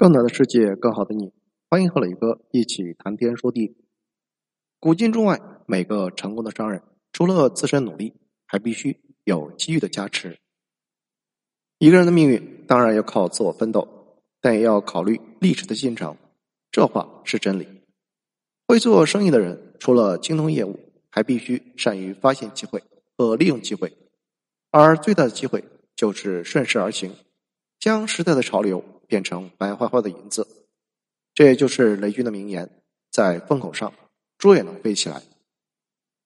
更大的世界，更好的你，欢迎和磊哥一起谈天说地。古今中外，每个成功的商人，除了自身努力，还必须有机遇的加持。一个人的命运当然要靠自我奋斗，但也要考虑历史的进程。这话是真理。会做生意的人，除了精通业务，还必须善于发现机会和利用机会。而最大的机会就是顺势而行，将时代的潮流。变成白花花的银子，这也就是雷军的名言：在风口上，猪也能飞起来。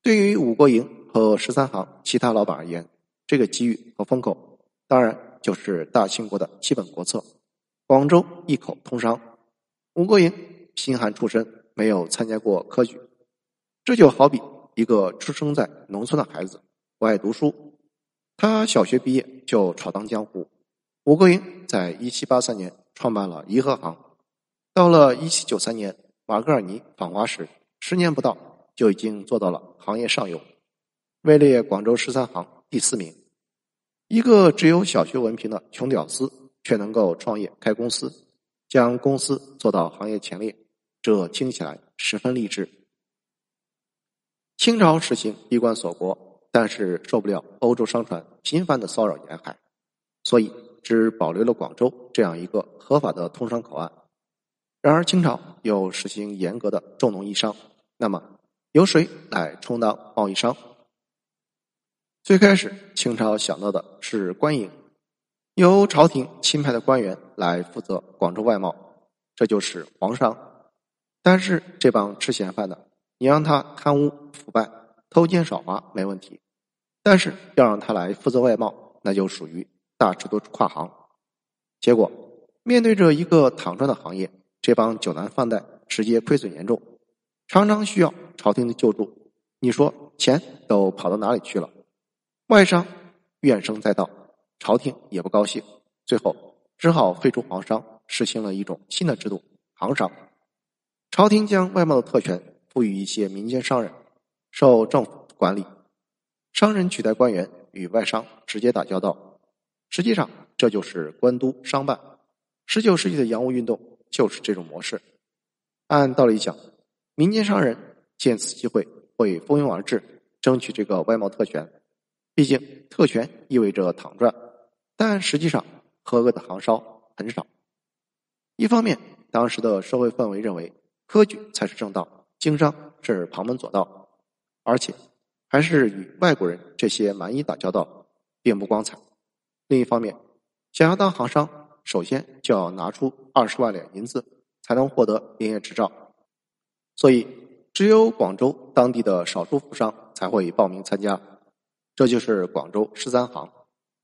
对于五国营和十三行其他老板而言，这个机遇和风口，当然就是大清国的基本国策——广州一口通商。五国营贫寒出身，没有参加过科举，这就好比一个出生在农村的孩子，不爱读书，他小学毕业就闯荡江湖。吴桂英在一七八三年创办了颐和行，到了一七九三年，马格尔尼访华时，十年不到就已经做到了行业上游，位列广州十三行第四名。一个只有小学文凭的穷屌丝，却能够创业开公司，将公司做到行业前列，这听起来十分励志。清朝实行闭关锁国，但是受不了欧洲商船频繁的骚扰沿海，所以。只保留了广州这样一个合法的通商口岸。然而清朝又实行严格的重农抑商，那么由谁来充当贸易商？最开始清朝想到的是官营，由朝廷钦派的官员来负责广州外贸，这就是皇商。但是这帮吃闲饭的，你让他贪污腐败、偷奸耍滑没问题，但是要让他来负责外贸，那就属于。大尺度跨行，结果面对着一个躺赚的行业，这帮酒囊饭袋直接亏损严重，常常需要朝廷的救助。你说钱都跑到哪里去了？外商怨声载道，朝廷也不高兴，最后只好废除皇商，实行了一种新的制度——行商。朝廷将外贸的特权赋予一些民间商人，受政府管理，商人取代官员与外商直接打交道。实际上，这就是官督商办。十九世纪的洋务运动就是这种模式。按道理讲，民间商人见此机会会蜂拥而至，争取这个外贸特权。毕竟，特权意味着躺赚。但实际上，合格的行商很少。一方面，当时的社会氛围认为科举才是正道，经商是旁门左道，而且还是与外国人这些蛮夷打交道，并不光彩。另一方面，想要当行商，首先就要拿出二十万两银子，才能获得营业执照。所以，只有广州当地的少数富商才会报名参加。这就是广州十三行，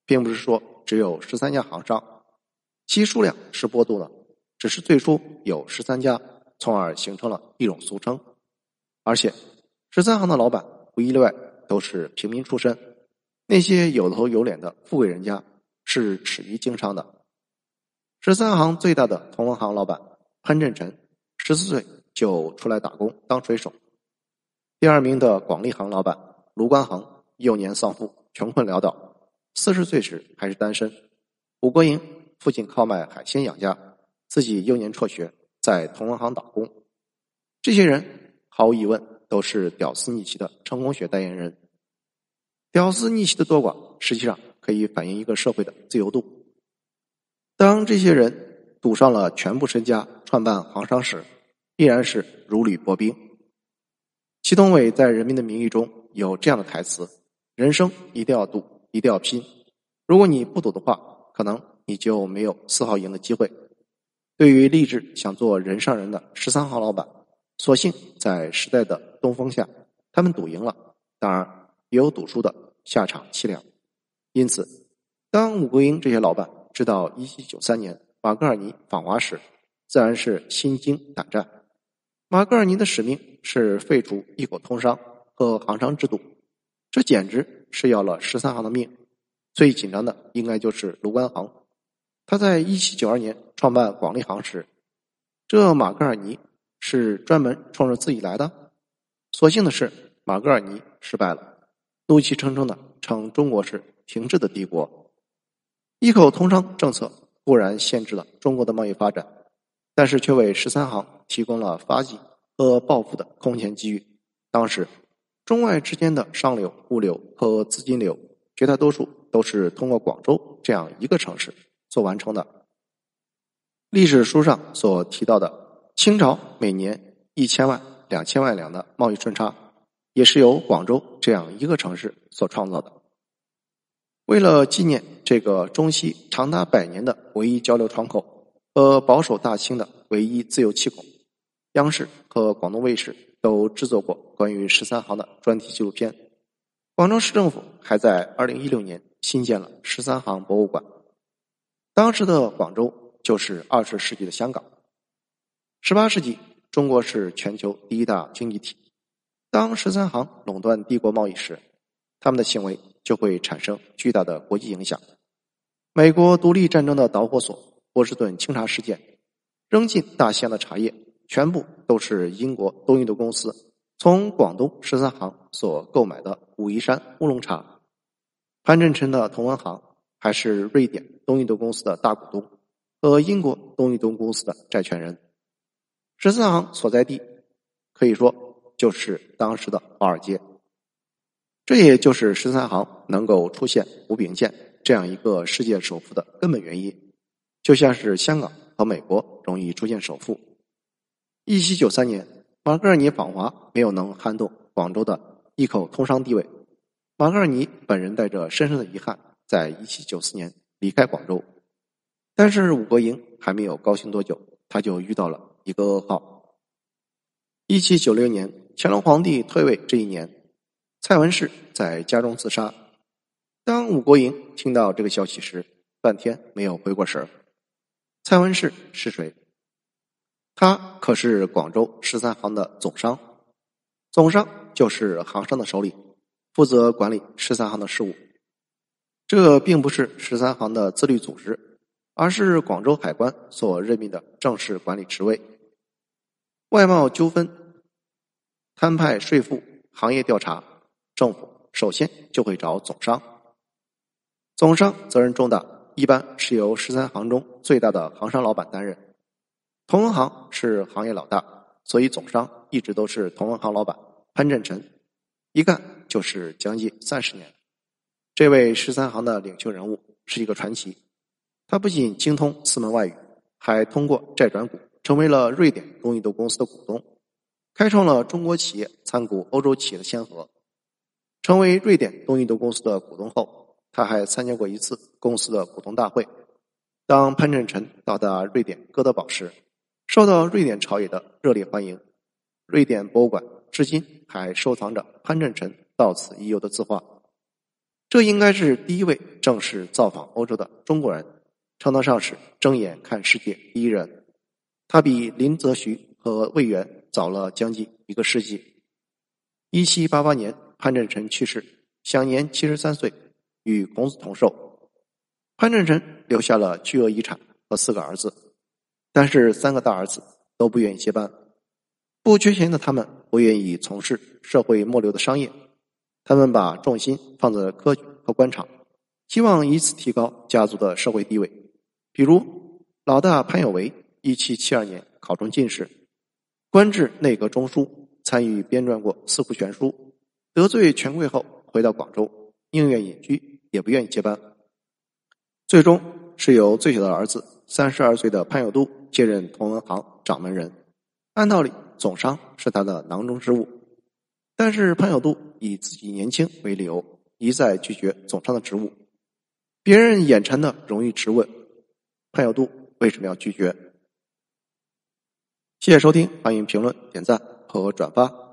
并不是说只有十三家行商，其数量是波动的，只是最初有十三家，从而形成了一种俗称。而且，十三行的老板无一例外都是平民出身，那些有头有脸的富贵人家。是始于经商的。十三行最大的同文行老板潘振臣，十四岁就出来打工当水手。第二名的广利行老板卢关衡，幼年丧父，穷困潦倒，四十岁时还是单身。武国营父亲靠卖海鲜养家，自己幼年辍学，在同文行打工。这些人毫无疑问都是屌丝逆袭的成功学代言人。屌丝逆袭的多寡，实际上。可以反映一个社会的自由度。当这些人赌上了全部身家创办行商时，必然是如履薄冰。祁同伟在《人民的名义》中有这样的台词：“人生一定要赌，一定要拼。如果你不赌的话，可能你就没有丝毫赢的机会。”对于立志想做人上人的十三行老板，所幸在时代的东风下，他们赌赢了。当然，也有赌输的，下场凄凉。因此，当穆桂英这些老板知道一七九三年马格尔尼访华时，自然是心惊胆战。马格尔尼的使命是废除一口通商和行商制度，这简直是要了十三行的命。最紧张的应该就是卢关行，他在一七九二年创办广利行时，这马格尔尼是专门冲着自己来的。所幸的是，马格尔尼失败了，怒气冲冲的称中国是。停滞的帝国，一口通商政策固然限制了中国的贸易发展，但是却为十三行提供了发迹和暴富的空前机遇。当时，中外之间的商流、物流和资金流，绝大多数都是通过广州这样一个城市所完成的。历史书上所提到的清朝每年一千万、两千万两的贸易顺差，也是由广州这样一个城市所创造的。为了纪念这个中西长达百年的唯一交流窗口。和保守大清的唯一自由气孔，央视和广东卫视都制作过关于十三行的专题纪录片。广州市政府还在二零一六年新建了十三行博物馆。当时的广州就是二十世纪的香港。十八世纪，中国是全球第一大经济体。当十三行垄断帝国贸易时，他们的行为就会产生巨大的国际影响。美国独立战争的导火索。波士顿清茶事件，扔进大西洋的茶叶全部都是英国东印度公司从广东十三行所购买的武夷山乌龙茶。潘振辰的同文行还是瑞典东印度公司的大股东和英国东印度公司的债权人。十三行所在地可以说就是当时的华尔街。这也就是十三行能够出现吴炳宪这样一个世界首富的根本原因。就像是香港和美国容易出现首富。一七九三年，马格尔尼访华没有能撼动广州的一口通商地位。马格尔尼本人带着深深的遗憾，在一七九四年离开广州。但是武国营还没有高兴多久，他就遇到了一个噩耗。一七九六年，乾隆皇帝退位这一年，蔡文氏在家中自杀。当武国营听到这个消息时，半天没有回过神。蔡文氏是谁？他可是广州十三行的总商，总商就是行商的首领，负责管理十三行的事务。这并不是十三行的自律组织，而是广州海关所任命的正式管理职位。外贸纠纷、摊派税负、行业调查，政府首先就会找总商。总商责任重大。一般是由十三行中最大的行商老板担任，同文行是行业老大，所以总商一直都是同文行老板潘振辰，一干就是将近三十年。这位十三行的领袖人物是一个传奇，他不仅精通四门外语，还通过债转股成为了瑞典东印度公司的股东，开创了中国企业参股欧洲企业的先河。成为瑞典东印度公司的股东后。他还参加过一次公司的股东大会。当潘振辰到达瑞典哥德堡时，受到瑞典朝野的热烈欢迎。瑞典博物馆至今还收藏着潘振辰到此一游的字画。这应该是第一位正式造访欧洲的中国人，称得上是睁眼看世界第一人。他比林则徐和魏源早了将近一个世纪。一七八八年，潘振辰去世，享年七十三岁。与孔子同寿，潘振辰留下了巨额遗产和四个儿子，但是三个大儿子都不愿意接班。不缺钱的他们不愿意从事社会末流的商业，他们把重心放在了科举和官场，希望以此提高家族的社会地位。比如老大潘有为，一七七二年考中进士，官至内阁中书，参与编撰过《四库全书》，得罪权贵后回到广州。宁愿隐居，也不愿意接班。最终是由最小的儿子三十二岁的潘有度接任同文行掌门人。按道理，总商是他的囊中之物，但是潘有度以自己年轻为理由，一再拒绝总商的职务。别人眼馋的容易直问：潘有度为什么要拒绝？谢谢收听，欢迎评论、点赞和转发。